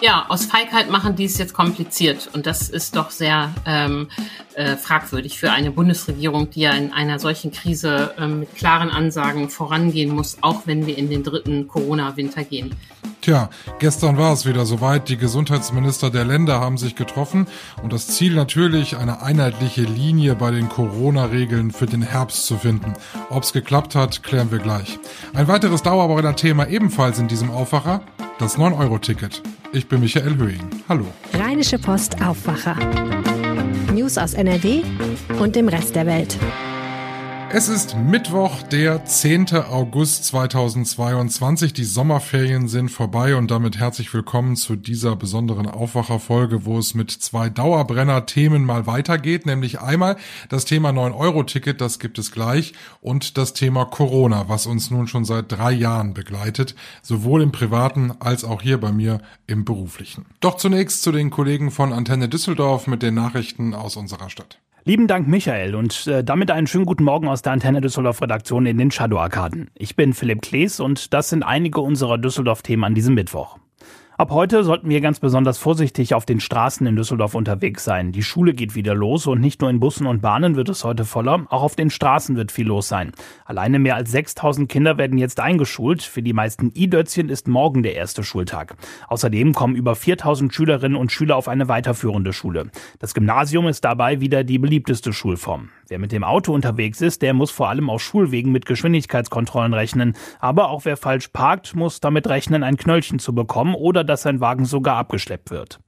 Ja, aus Feigheit machen die es jetzt kompliziert. Und das ist doch sehr ähm, äh, fragwürdig für eine Bundesregierung, die ja in einer solchen Krise ähm, mit klaren Ansagen vorangehen muss, auch wenn wir in den dritten Corona-Winter gehen. Tja, gestern war es wieder soweit. Die Gesundheitsminister der Länder haben sich getroffen und das Ziel natürlich, eine einheitliche Linie bei den Corona-Regeln für den Herbst zu finden. Ob's geklappt hat, klären wir gleich. Ein weiteres Dauerbrenner-Thema ebenfalls in diesem Aufwacher, das 9-Euro-Ticket. Ich bin Michael Höhing. Hallo. Rheinische Post Aufwacher. News aus NRW und dem Rest der Welt. Es ist Mittwoch, der 10. August 2022. Die Sommerferien sind vorbei und damit herzlich willkommen zu dieser besonderen Aufwacherfolge, wo es mit zwei Dauerbrenner-Themen mal weitergeht, nämlich einmal das Thema 9-Euro-Ticket, das gibt es gleich, und das Thema Corona, was uns nun schon seit drei Jahren begleitet, sowohl im privaten als auch hier bei mir im beruflichen. Doch zunächst zu den Kollegen von Antenne Düsseldorf mit den Nachrichten aus unserer Stadt. Lieben Dank, Michael, und äh, damit einen schönen guten Morgen aus der Antenne Düsseldorf Redaktion in den Shadow-Arkaden. Ich bin Philipp Klees und das sind einige unserer Düsseldorf-Themen an diesem Mittwoch. Ab heute sollten wir ganz besonders vorsichtig auf den Straßen in Düsseldorf unterwegs sein. Die Schule geht wieder los und nicht nur in Bussen und Bahnen wird es heute voller, auch auf den Straßen wird viel los sein. Alleine mehr als 6000 Kinder werden jetzt eingeschult. Für die meisten I-Dötzchen ist morgen der erste Schultag. Außerdem kommen über 4000 Schülerinnen und Schüler auf eine weiterführende Schule. Das Gymnasium ist dabei wieder die beliebteste Schulform. Wer mit dem Auto unterwegs ist, der muss vor allem auf Schulwegen mit Geschwindigkeitskontrollen rechnen. Aber auch wer falsch parkt, muss damit rechnen, ein Knöllchen zu bekommen oder dass sein Wagen sogar abgeschleppt wird.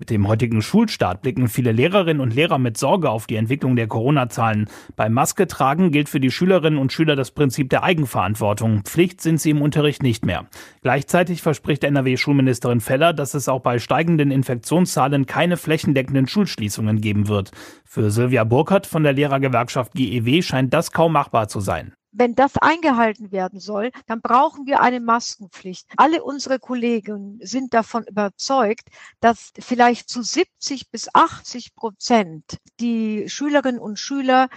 Mit dem heutigen Schulstart blicken viele Lehrerinnen und Lehrer mit Sorge auf die Entwicklung der Corona-Zahlen. Beim Maske tragen gilt für die Schülerinnen und Schüler das Prinzip der Eigenverantwortung. Pflicht sind sie im Unterricht nicht mehr. Gleichzeitig verspricht NRW-Schulministerin Feller, dass es auch bei steigenden Infektionszahlen keine flächendeckenden Schulschließungen geben wird. Für Silvia Burkhardt von der Lehrergewerkschaft GEW scheint das kaum machbar zu sein. Wenn das eingehalten werden soll, dann brauchen wir eine Maskenpflicht. Alle unsere Kollegen sind davon überzeugt, dass vielleicht zu 70 bis 80 Prozent die Schülerinnen und Schüler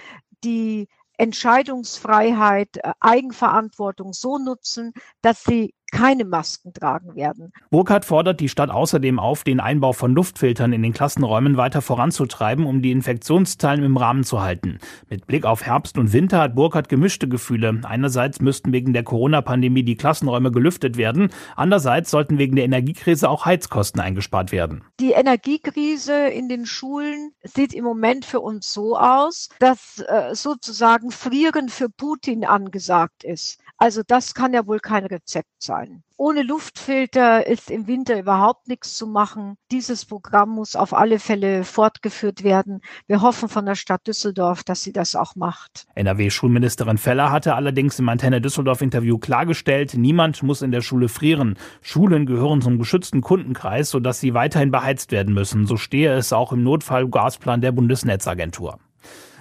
die Entscheidungsfreiheit, äh, Eigenverantwortung so nutzen, dass sie keine Masken tragen werden. Burkhardt fordert die Stadt außerdem auf, den Einbau von Luftfiltern in den Klassenräumen weiter voranzutreiben, um die Infektionszahlen im Rahmen zu halten. Mit Blick auf Herbst und Winter hat Burkhardt gemischte Gefühle. Einerseits müssten wegen der Corona-Pandemie die Klassenräume gelüftet werden, andererseits sollten wegen der Energiekrise auch Heizkosten eingespart werden. Die Energiekrise in den Schulen sieht im Moment für uns so aus, dass äh, sozusagen Frieren für Putin angesagt ist. Also das kann ja wohl kein Rezept sein. Ohne Luftfilter ist im Winter überhaupt nichts zu machen. Dieses Programm muss auf alle Fälle fortgeführt werden. Wir hoffen von der Stadt Düsseldorf, dass sie das auch macht. NRW-Schulministerin Feller hatte allerdings im Antenne Düsseldorf-Interview klargestellt, niemand muss in der Schule frieren. Schulen gehören zum geschützten Kundenkreis, sodass sie weiterhin beheizt werden müssen. So stehe es auch im Notfallgasplan der Bundesnetzagentur.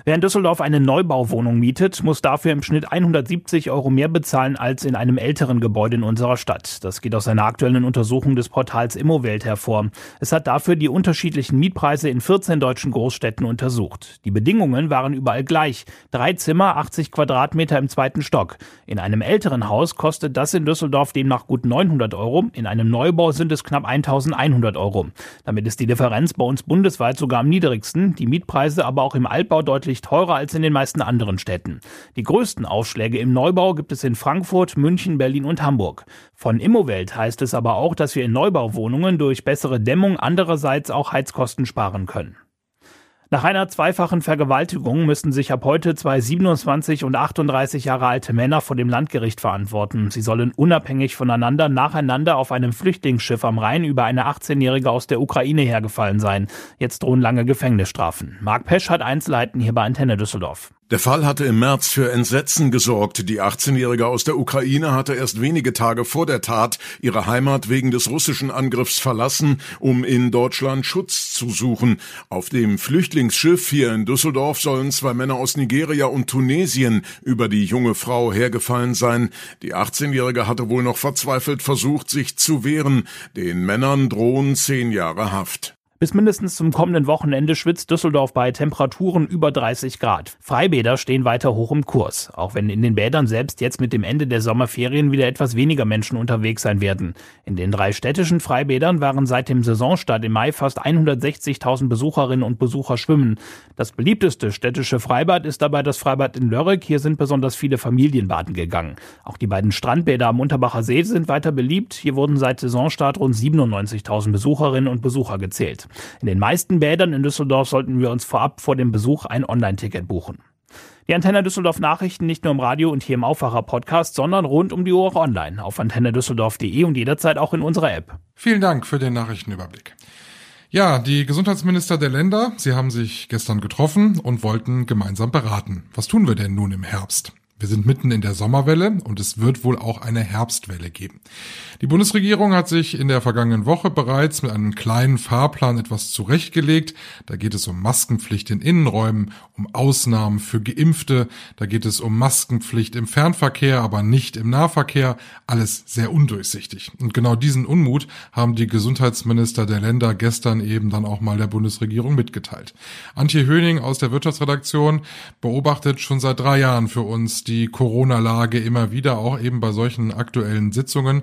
Wer in Düsseldorf eine Neubauwohnung mietet, muss dafür im Schnitt 170 Euro mehr bezahlen als in einem älteren Gebäude in unserer Stadt. Das geht aus einer aktuellen Untersuchung des Portals Immowelt hervor. Es hat dafür die unterschiedlichen Mietpreise in 14 deutschen Großstädten untersucht. Die Bedingungen waren überall gleich. Drei Zimmer, 80 Quadratmeter im zweiten Stock. In einem älteren Haus kostet das in Düsseldorf demnach gut 900 Euro. In einem Neubau sind es knapp 1100 Euro. Damit ist die Differenz bei uns bundesweit sogar am niedrigsten. Die Mietpreise aber auch im Altbau deutlich deutlich teurer als in den meisten anderen Städten. Die größten Aufschläge im Neubau gibt es in Frankfurt, München, Berlin und Hamburg. Von Immowelt heißt es aber auch, dass wir in Neubauwohnungen durch bessere Dämmung andererseits auch Heizkosten sparen können. Nach einer zweifachen Vergewaltigung müssen sich ab heute zwei 27 und 38 Jahre alte Männer vor dem Landgericht verantworten. Sie sollen unabhängig voneinander nacheinander auf einem Flüchtlingsschiff am Rhein über eine 18-Jährige aus der Ukraine hergefallen sein. Jetzt drohen lange Gefängnisstrafen. Marc Pesch hat Einzelheiten hier bei Antenne Düsseldorf. Der Fall hatte im März für Entsetzen gesorgt. Die 18-Jährige aus der Ukraine hatte erst wenige Tage vor der Tat ihre Heimat wegen des russischen Angriffs verlassen, um in Deutschland Schutz zu suchen. Auf dem Flüchtlingsschiff hier in Düsseldorf sollen zwei Männer aus Nigeria und Tunesien über die junge Frau hergefallen sein. Die 18-Jährige hatte wohl noch verzweifelt versucht, sich zu wehren. Den Männern drohen zehn Jahre Haft. Bis mindestens zum kommenden Wochenende schwitzt Düsseldorf bei Temperaturen über 30 Grad. Freibäder stehen weiter hoch im Kurs, auch wenn in den Bädern selbst jetzt mit dem Ende der Sommerferien wieder etwas weniger Menschen unterwegs sein werden. In den drei städtischen Freibädern waren seit dem Saisonstart im Mai fast 160.000 Besucherinnen und Besucher schwimmen. Das beliebteste städtische Freibad ist dabei das Freibad in Lörrek. Hier sind besonders viele Familien baden gegangen. Auch die beiden Strandbäder am Unterbacher See sind weiter beliebt. Hier wurden seit Saisonstart rund 97.000 Besucherinnen und Besucher gezählt. In den meisten Bädern in Düsseldorf sollten wir uns vorab vor dem Besuch ein Online-Ticket buchen. Die Antenne Düsseldorf Nachrichten nicht nur im Radio und hier im Aufwacher Podcast, sondern rund um die Uhr online auf antennedüsseldorf.de und jederzeit auch in unserer App. Vielen Dank für den Nachrichtenüberblick. Ja, die Gesundheitsminister der Länder, sie haben sich gestern getroffen und wollten gemeinsam beraten. Was tun wir denn nun im Herbst? Wir sind mitten in der Sommerwelle und es wird wohl auch eine Herbstwelle geben. Die Bundesregierung hat sich in der vergangenen Woche bereits mit einem kleinen Fahrplan etwas zurechtgelegt. Da geht es um Maskenpflicht in Innenräumen, um Ausnahmen für Geimpfte, da geht es um Maskenpflicht im Fernverkehr, aber nicht im Nahverkehr. Alles sehr undurchsichtig. Und genau diesen Unmut haben die Gesundheitsminister der Länder gestern eben dann auch mal der Bundesregierung mitgeteilt. Antje Höning aus der Wirtschaftsredaktion beobachtet schon seit drei Jahren für uns die die Corona-Lage immer wieder, auch eben bei solchen aktuellen Sitzungen.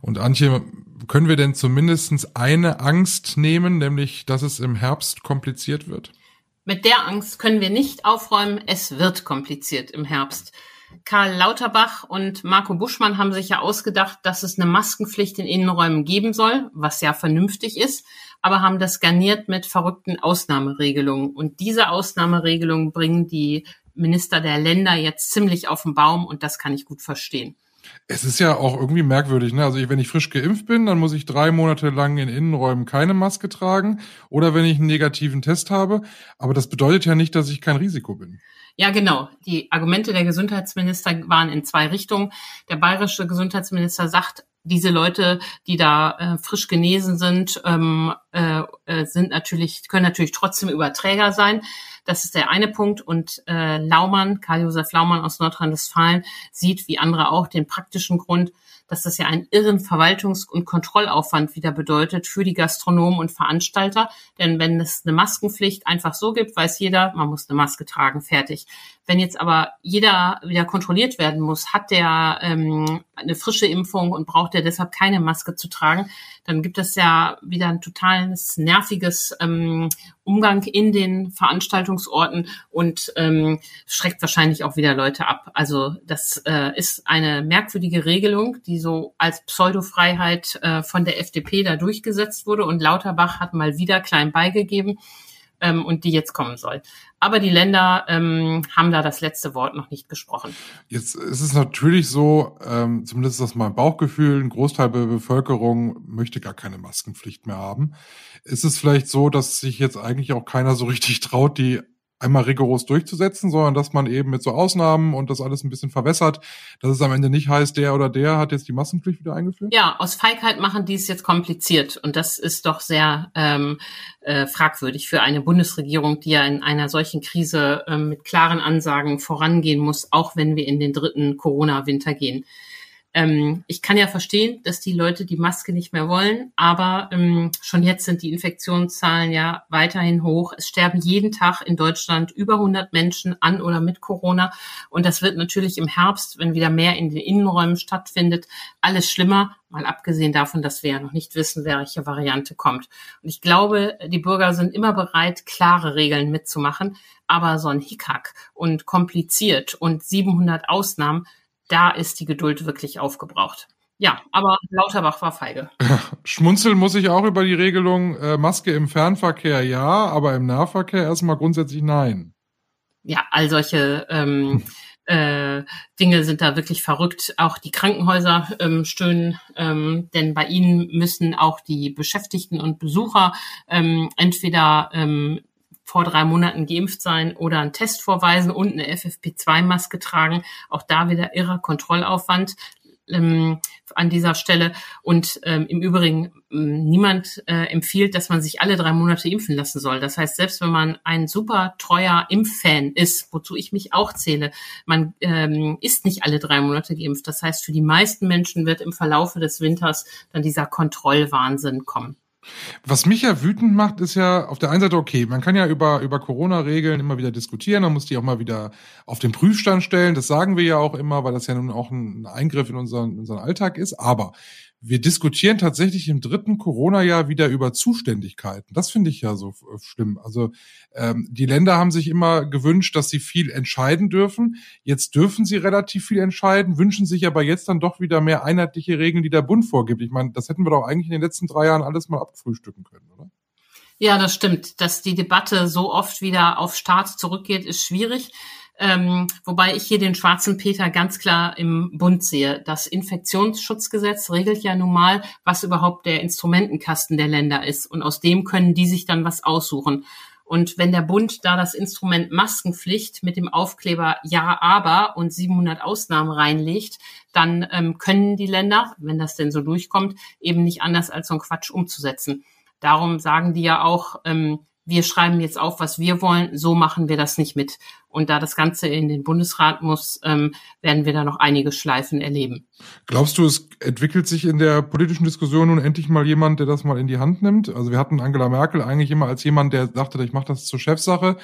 Und Antje, können wir denn zumindest eine Angst nehmen, nämlich, dass es im Herbst kompliziert wird? Mit der Angst können wir nicht aufräumen. Es wird kompliziert im Herbst. Karl Lauterbach und Marco Buschmann haben sich ja ausgedacht, dass es eine Maskenpflicht in Innenräumen geben soll, was ja vernünftig ist, aber haben das garniert mit verrückten Ausnahmeregelungen. Und diese Ausnahmeregelungen bringen die Minister der Länder jetzt ziemlich auf den Baum und das kann ich gut verstehen. Es ist ja auch irgendwie merkwürdig, ne? Also wenn ich frisch geimpft bin, dann muss ich drei Monate lang in Innenräumen keine Maske tragen oder wenn ich einen negativen Test habe. Aber das bedeutet ja nicht, dass ich kein Risiko bin. Ja, genau. Die Argumente der Gesundheitsminister waren in zwei Richtungen. Der bayerische Gesundheitsminister sagt, diese Leute, die da äh, frisch genesen sind, ähm, äh, äh, sind natürlich, können natürlich trotzdem Überträger sein. Das ist der eine Punkt. Und äh, Laumann, Karl-Josef Laumann aus Nordrhein-Westfalen, sieht wie andere auch den praktischen Grund, dass das ja einen irren Verwaltungs- und Kontrollaufwand wieder bedeutet für die Gastronomen und Veranstalter. Denn wenn es eine Maskenpflicht einfach so gibt, weiß jeder, man muss eine Maske tragen, fertig. Wenn jetzt aber jeder wieder kontrolliert werden muss, hat der ähm, eine frische Impfung und braucht er deshalb keine Maske zu tragen, dann gibt es ja wieder ein totales nerviges ähm, Umgang in den Veranstaltungsorten und ähm, schreckt wahrscheinlich auch wieder Leute ab. Also das äh, ist eine merkwürdige Regelung, die so als Pseudofreiheit äh, von der FDP da durchgesetzt wurde und Lauterbach hat mal wieder klein beigegeben ähm, und die jetzt kommen soll. Aber die Länder ähm, haben da das letzte Wort noch nicht gesprochen. Jetzt ist es natürlich so, ähm, zumindest ist das mein Bauchgefühl, ein Großteil der Bevölkerung möchte gar keine Maskenpflicht mehr haben. Ist es vielleicht so, dass sich jetzt eigentlich auch keiner so richtig traut, die einmal rigoros durchzusetzen, sondern dass man eben mit so Ausnahmen und das alles ein bisschen verwässert, dass es am Ende nicht heißt, der oder der hat jetzt die Massenpflicht wieder eingeführt? Ja, aus Feigheit machen die es jetzt kompliziert und das ist doch sehr ähm, äh, fragwürdig für eine Bundesregierung, die ja in einer solchen Krise ähm, mit klaren Ansagen vorangehen muss, auch wenn wir in den dritten Corona-Winter gehen. Ähm, ich kann ja verstehen, dass die Leute die Maske nicht mehr wollen, aber ähm, schon jetzt sind die Infektionszahlen ja weiterhin hoch. Es sterben jeden Tag in Deutschland über 100 Menschen an oder mit Corona und das wird natürlich im Herbst, wenn wieder mehr in den Innenräumen stattfindet, alles schlimmer. Mal abgesehen davon, dass wir ja noch nicht wissen, welche Variante kommt. Und ich glaube, die Bürger sind immer bereit, klare Regeln mitzumachen. Aber so ein Hickhack und kompliziert und 700 Ausnahmen, da ist die Geduld wirklich aufgebraucht. Ja, aber Lauterbach war feige. Schmunzeln muss ich auch über die Regelung äh, Maske im Fernverkehr ja, aber im Nahverkehr erstmal grundsätzlich nein. Ja, all solche ähm, äh, Dinge sind da wirklich verrückt. Auch die Krankenhäuser ähm, stöhnen, ähm, denn bei ihnen müssen auch die Beschäftigten und Besucher ähm, entweder ähm, vor drei Monaten geimpft sein oder einen Test vorweisen und eine FFP2-Maske tragen. Auch da wieder irrer Kontrollaufwand ähm, an dieser Stelle. Und ähm, im Übrigen, ähm, niemand äh, empfiehlt, dass man sich alle drei Monate impfen lassen soll. Das heißt, selbst wenn man ein super treuer Impffan ist, wozu ich mich auch zähle, man ähm, ist nicht alle drei Monate geimpft. Das heißt, für die meisten Menschen wird im Verlaufe des Winters dann dieser Kontrollwahnsinn kommen. Was mich ja wütend macht, ist ja auf der einen Seite okay, man kann ja über, über Corona-Regeln immer wieder diskutieren, man muss die auch mal wieder auf den Prüfstand stellen, das sagen wir ja auch immer, weil das ja nun auch ein Eingriff in unseren, unseren Alltag ist, aber wir diskutieren tatsächlich im dritten Corona-Jahr wieder über Zuständigkeiten. Das finde ich ja so äh, schlimm. Also ähm, die Länder haben sich immer gewünscht, dass sie viel entscheiden dürfen. Jetzt dürfen sie relativ viel entscheiden, wünschen sich aber jetzt dann doch wieder mehr einheitliche Regeln, die der Bund vorgibt. Ich meine, das hätten wir doch eigentlich in den letzten drei Jahren alles mal abfrühstücken können, oder? Ja, das stimmt. Dass die Debatte so oft wieder auf Staat zurückgeht, ist schwierig. Ähm, wobei ich hier den schwarzen Peter ganz klar im Bund sehe. Das Infektionsschutzgesetz regelt ja nun mal, was überhaupt der Instrumentenkasten der Länder ist. Und aus dem können die sich dann was aussuchen. Und wenn der Bund da das Instrument Maskenpflicht mit dem Aufkleber Ja, aber und 700 Ausnahmen reinlegt, dann ähm, können die Länder, wenn das denn so durchkommt, eben nicht anders als so ein Quatsch umzusetzen. Darum sagen die ja auch, ähm, wir schreiben jetzt auf, was wir wollen, so machen wir das nicht mit. Und da das Ganze in den Bundesrat muss, ähm, werden wir da noch einige Schleifen erleben. Glaubst du, es entwickelt sich in der politischen Diskussion nun endlich mal jemand, der das mal in die Hand nimmt? Also wir hatten Angela Merkel eigentlich immer als jemand, der dachte, ich mache das zur Chefsache.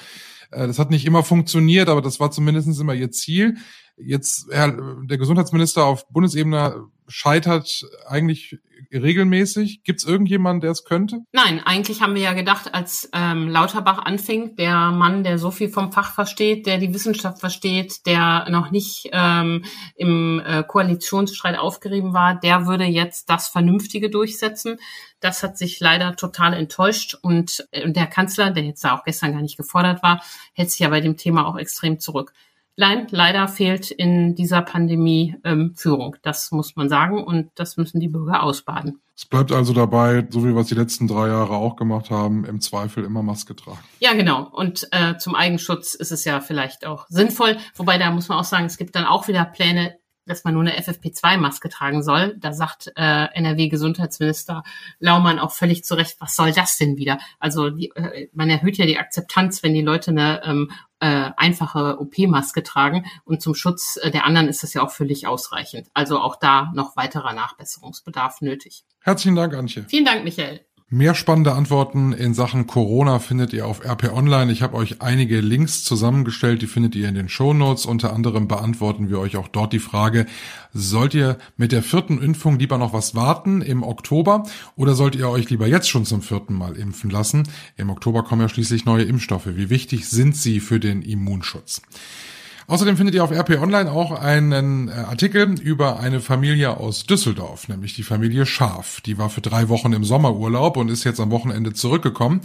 Äh, das hat nicht immer funktioniert, aber das war zumindest immer ihr Ziel. Jetzt, Herr, der Gesundheitsminister auf Bundesebene scheitert eigentlich regelmäßig. Gibt es irgendjemanden, der es könnte? Nein, eigentlich haben wir ja gedacht, als ähm, Lauterbach anfing, der Mann, der so viel vom Fach versteht, der die Wissenschaft versteht, der noch nicht ähm, im äh, Koalitionsstreit aufgerieben war, der würde jetzt das Vernünftige durchsetzen. Das hat sich leider total enttäuscht und äh, der Kanzler, der jetzt da auch gestern gar nicht gefordert war, hält sich ja bei dem Thema auch extrem zurück. Nein, leider fehlt in dieser Pandemie ähm, Führung. Das muss man sagen und das müssen die Bürger ausbaden. Es bleibt also dabei, so wie wir es die letzten drei Jahre auch gemacht haben, im Zweifel immer Maske tragen. Ja, genau. Und äh, zum Eigenschutz ist es ja vielleicht auch sinnvoll. Wobei da muss man auch sagen, es gibt dann auch wieder Pläne, dass man nur eine FFP2-Maske tragen soll. Da sagt äh, NRW-Gesundheitsminister Laumann auch völlig zu Recht, was soll das denn wieder? Also die, äh, man erhöht ja die Akzeptanz, wenn die Leute eine ähm, äh, einfache OP-Maske tragen. Und zum Schutz äh, der anderen ist das ja auch völlig ausreichend. Also auch da noch weiterer Nachbesserungsbedarf nötig. Herzlichen Dank, Antje. Vielen Dank, Michael. Mehr spannende Antworten in Sachen Corona findet ihr auf RP Online. Ich habe euch einige Links zusammengestellt, die findet ihr in den Show Notes. Unter anderem beantworten wir euch auch dort die Frage, sollt ihr mit der vierten Impfung lieber noch was warten im Oktober oder sollt ihr euch lieber jetzt schon zum vierten Mal impfen lassen? Im Oktober kommen ja schließlich neue Impfstoffe. Wie wichtig sind sie für den Immunschutz? Außerdem findet ihr auf RP Online auch einen äh, Artikel über eine Familie aus Düsseldorf, nämlich die Familie Schaf. Die war für drei Wochen im Sommerurlaub und ist jetzt am Wochenende zurückgekommen.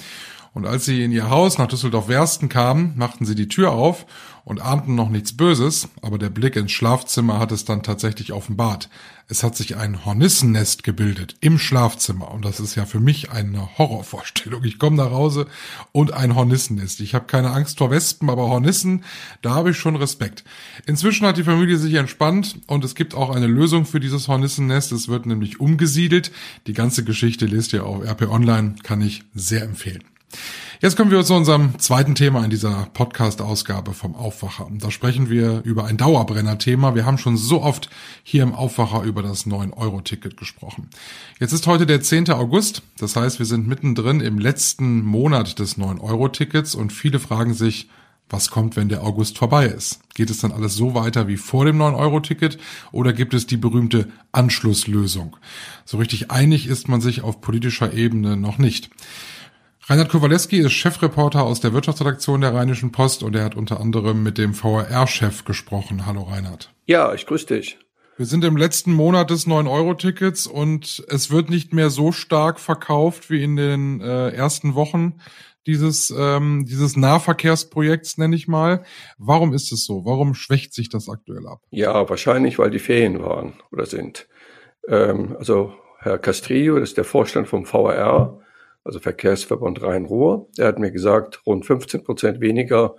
Und als sie in ihr Haus nach Düsseldorf-Wersten kamen, machten sie die Tür auf und ahnten noch nichts Böses, aber der Blick ins Schlafzimmer hat es dann tatsächlich offenbart. Es hat sich ein Hornissennest gebildet im Schlafzimmer und das ist ja für mich eine Horrorvorstellung. Ich komme nach Hause und ein Hornissennest. Ich habe keine Angst vor Wespen, aber Hornissen, da habe ich schon Respekt. Inzwischen hat die Familie sich entspannt und es gibt auch eine Lösung für dieses Hornissennest. Es wird nämlich umgesiedelt. Die ganze Geschichte lest ihr auf RP Online, kann ich sehr empfehlen. Jetzt kommen wir zu unserem zweiten Thema in dieser Podcast-Ausgabe vom Aufwacher. Da sprechen wir über ein Dauerbrenner-Thema. Wir haben schon so oft hier im Aufwacher über das 9-Euro-Ticket gesprochen. Jetzt ist heute der 10. August. Das heißt, wir sind mittendrin im letzten Monat des 9-Euro-Tickets und viele fragen sich, was kommt, wenn der August vorbei ist? Geht es dann alles so weiter wie vor dem 9-Euro-Ticket oder gibt es die berühmte Anschlusslösung? So richtig einig ist man sich auf politischer Ebene noch nicht. Reinhard Kowaleski ist Chefreporter aus der Wirtschaftsredaktion der Rheinischen Post und er hat unter anderem mit dem VRR-Chef gesprochen. Hallo Reinhard. Ja, ich grüße dich. Wir sind im letzten Monat des 9-Euro-Tickets und es wird nicht mehr so stark verkauft wie in den äh, ersten Wochen dieses, ähm, dieses Nahverkehrsprojekts, nenne ich mal. Warum ist es so? Warum schwächt sich das aktuell ab? Ja, wahrscheinlich, weil die Ferien waren oder sind. Ähm, also Herr Castrillo, das ist der Vorstand vom VRR, also Verkehrsverbund Rhein-Ruhr. Er hat mir gesagt, rund 15 Prozent weniger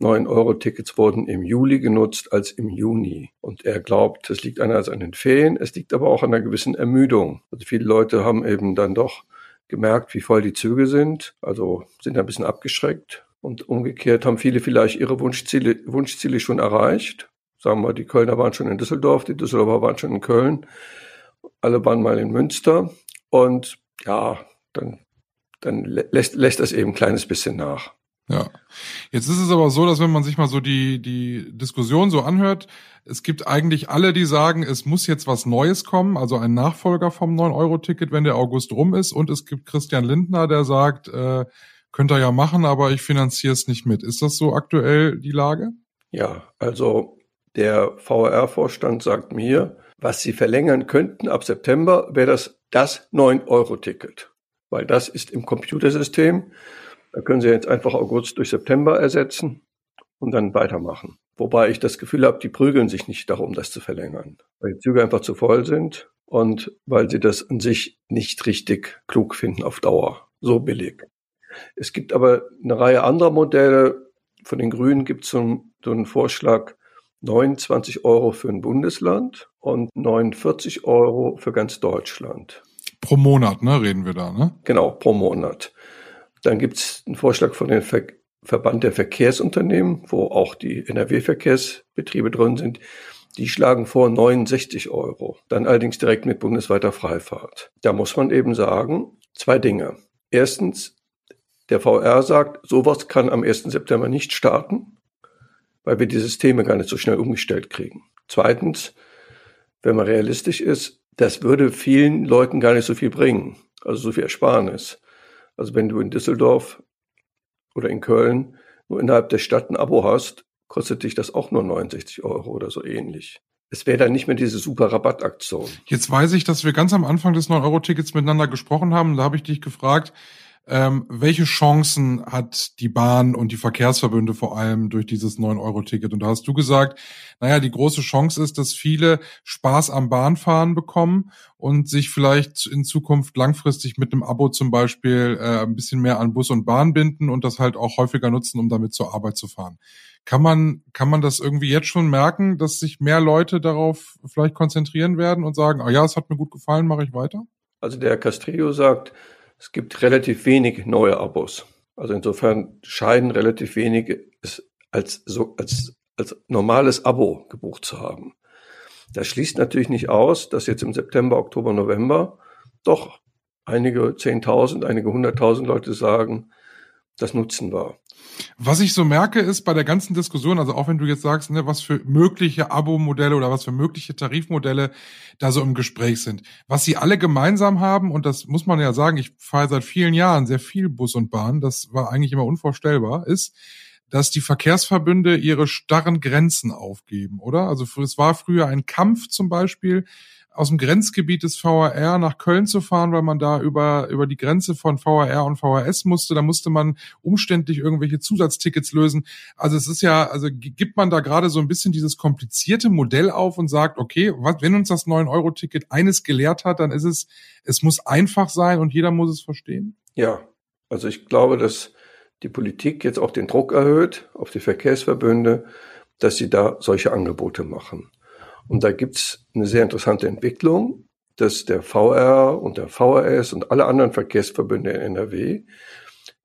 9-Euro-Tickets wurden im Juli genutzt als im Juni. Und er glaubt, es liegt einerseits an den Ferien, es liegt aber auch an einer gewissen Ermüdung. Also viele Leute haben eben dann doch gemerkt, wie voll die Züge sind, also sind ein bisschen abgeschreckt. Und umgekehrt haben viele vielleicht ihre Wunschziele, Wunschziele schon erreicht. Sagen wir, die Kölner waren schon in Düsseldorf, die Düsseldorfer waren schon in Köln, alle waren mal in Münster. Und ja, dann, dann lässt, lässt das eben ein kleines bisschen nach. Ja. Jetzt ist es aber so, dass wenn man sich mal so die, die Diskussion so anhört, es gibt eigentlich alle, die sagen, es muss jetzt was Neues kommen, also ein Nachfolger vom 9-Euro-Ticket, wenn der August rum ist. Und es gibt Christian Lindner, der sagt, äh, könnt ihr ja machen, aber ich finanziere es nicht mit. Ist das so aktuell die Lage? Ja, also der VR-Vorstand sagt mir, was sie verlängern könnten ab September, wäre das das 9-Euro-Ticket. Weil das ist im Computersystem da können Sie jetzt einfach August durch September ersetzen und dann weitermachen. Wobei ich das Gefühl habe, die prügeln sich nicht darum, das zu verlängern, weil die Züge einfach zu voll sind und weil sie das an sich nicht richtig klug finden auf Dauer. So billig. Es gibt aber eine Reihe anderer Modelle. Von den Grünen gibt es so, einen Vorschlag, 29 Euro für ein Bundesland und 49 Euro für ganz Deutschland. Pro Monat, ne, reden wir da, ne? Genau, pro Monat. Dann gibt es einen Vorschlag von dem Ver Verband der Verkehrsunternehmen, wo auch die NRW-Verkehrsbetriebe drin sind. Die schlagen vor 69 Euro. Dann allerdings direkt mit bundesweiter Freifahrt. Da muss man eben sagen, zwei Dinge. Erstens, der VR sagt, sowas kann am 1. September nicht starten, weil wir die Systeme gar nicht so schnell umgestellt kriegen. Zweitens, wenn man realistisch ist, das würde vielen Leuten gar nicht so viel bringen, also so viel Ersparnis. Also wenn du in Düsseldorf oder in Köln nur innerhalb der Stadt ein Abo hast, kostet dich das auch nur 69 Euro oder so ähnlich. Es wäre dann nicht mehr diese super Rabattaktion. Jetzt weiß ich, dass wir ganz am Anfang des 9-Euro-Tickets miteinander gesprochen haben. Da habe ich dich gefragt, ähm, welche Chancen hat die Bahn und die Verkehrsverbünde vor allem durch dieses 9-Euro-Ticket? Und da hast du gesagt, naja, die große Chance ist, dass viele Spaß am Bahnfahren bekommen und sich vielleicht in Zukunft langfristig mit einem Abo zum Beispiel äh, ein bisschen mehr an Bus und Bahn binden und das halt auch häufiger nutzen, um damit zur Arbeit zu fahren. Kann man, kann man das irgendwie jetzt schon merken, dass sich mehr Leute darauf vielleicht konzentrieren werden und sagen, ah ja, es hat mir gut gefallen, mache ich weiter? Also der Castrillo sagt, es gibt relativ wenig neue Abos. Also insofern scheinen relativ wenige es als, so, als, als normales Abo gebucht zu haben. Das schließt natürlich nicht aus, dass jetzt im September, Oktober, November doch einige 10.000, einige 100.000 Leute sagen, das nutzen wir. Was ich so merke, ist bei der ganzen Diskussion, also auch wenn du jetzt sagst, ne, was für mögliche Abo-Modelle oder was für mögliche Tarifmodelle da so im Gespräch sind, was sie alle gemeinsam haben, und das muss man ja sagen, ich fahre seit vielen Jahren sehr viel Bus und Bahn, das war eigentlich immer unvorstellbar, ist, dass die Verkehrsverbünde ihre starren Grenzen aufgeben, oder? Also es war früher ein Kampf zum Beispiel, aus dem Grenzgebiet des VRR nach Köln zu fahren, weil man da über, über die Grenze von VRR und VRS musste. Da musste man umständlich irgendwelche Zusatztickets lösen. Also es ist ja, also gibt man da gerade so ein bisschen dieses komplizierte Modell auf und sagt, okay, was, wenn uns das 9-Euro-Ticket eines gelehrt hat, dann ist es, es muss einfach sein und jeder muss es verstehen? Ja, also ich glaube, dass die Politik jetzt auch den Druck erhöht auf die Verkehrsverbünde, dass sie da solche Angebote machen. Und da gibt's eine sehr interessante Entwicklung, dass der VR und der VRS und alle anderen Verkehrsverbünde in NRW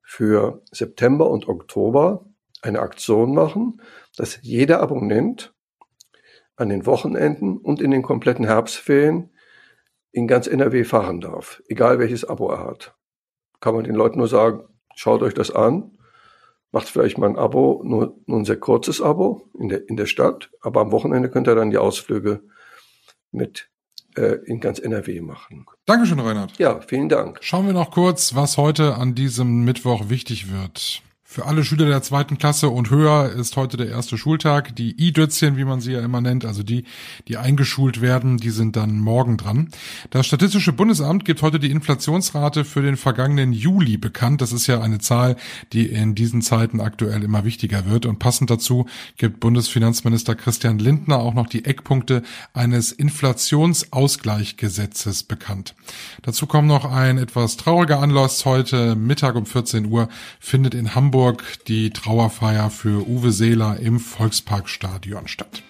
für September und Oktober eine Aktion machen, dass jeder Abonnent an den Wochenenden und in den kompletten Herbstferien in ganz NRW fahren darf, egal welches Abo er hat. Kann man den Leuten nur sagen, schaut euch das an macht vielleicht mal ein Abo, nur, nur ein sehr kurzes Abo in der, in der Stadt, aber am Wochenende könnt ihr dann die Ausflüge mit äh, in ganz NRW machen. Dankeschön, Reinhard. Ja, vielen Dank. Schauen wir noch kurz, was heute an diesem Mittwoch wichtig wird. Für alle Schüler der zweiten Klasse und höher ist heute der erste Schultag. Die I-Dötzchen, wie man sie ja immer nennt, also die, die eingeschult werden, die sind dann morgen dran. Das Statistische Bundesamt gibt heute die Inflationsrate für den vergangenen Juli bekannt. Das ist ja eine Zahl, die in diesen Zeiten aktuell immer wichtiger wird. Und passend dazu gibt Bundesfinanzminister Christian Lindner auch noch die Eckpunkte eines Inflationsausgleichgesetzes bekannt. Dazu kommt noch ein etwas trauriger Anlass. Heute Mittag um 14 Uhr findet in Hamburg Hamburg die Trauerfeier für Uwe Seeler im Volksparkstadion statt.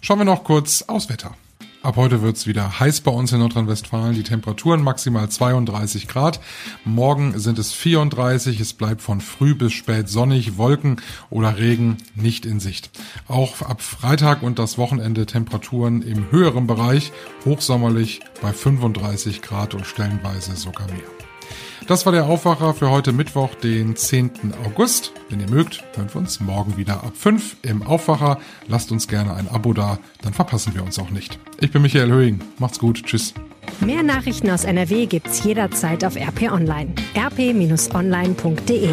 Schauen wir noch kurz aufs Wetter. Ab heute wird's wieder heiß bei uns in Nordrhein-Westfalen. Die Temperaturen maximal 32 Grad. Morgen sind es 34. Es bleibt von früh bis spät sonnig. Wolken oder Regen nicht in Sicht. Auch ab Freitag und das Wochenende Temperaturen im höheren Bereich. Hochsommerlich bei 35 Grad und stellenweise sogar mehr. Das war der Aufwacher für heute Mittwoch, den 10. August. Wenn ihr mögt, hören wir uns morgen wieder ab 5 im Aufwacher. Lasst uns gerne ein Abo da, dann verpassen wir uns auch nicht. Ich bin Michael Höhing. Macht's gut. Tschüss. Mehr Nachrichten aus NRW gibt's jederzeit auf RP Online. rp-online.de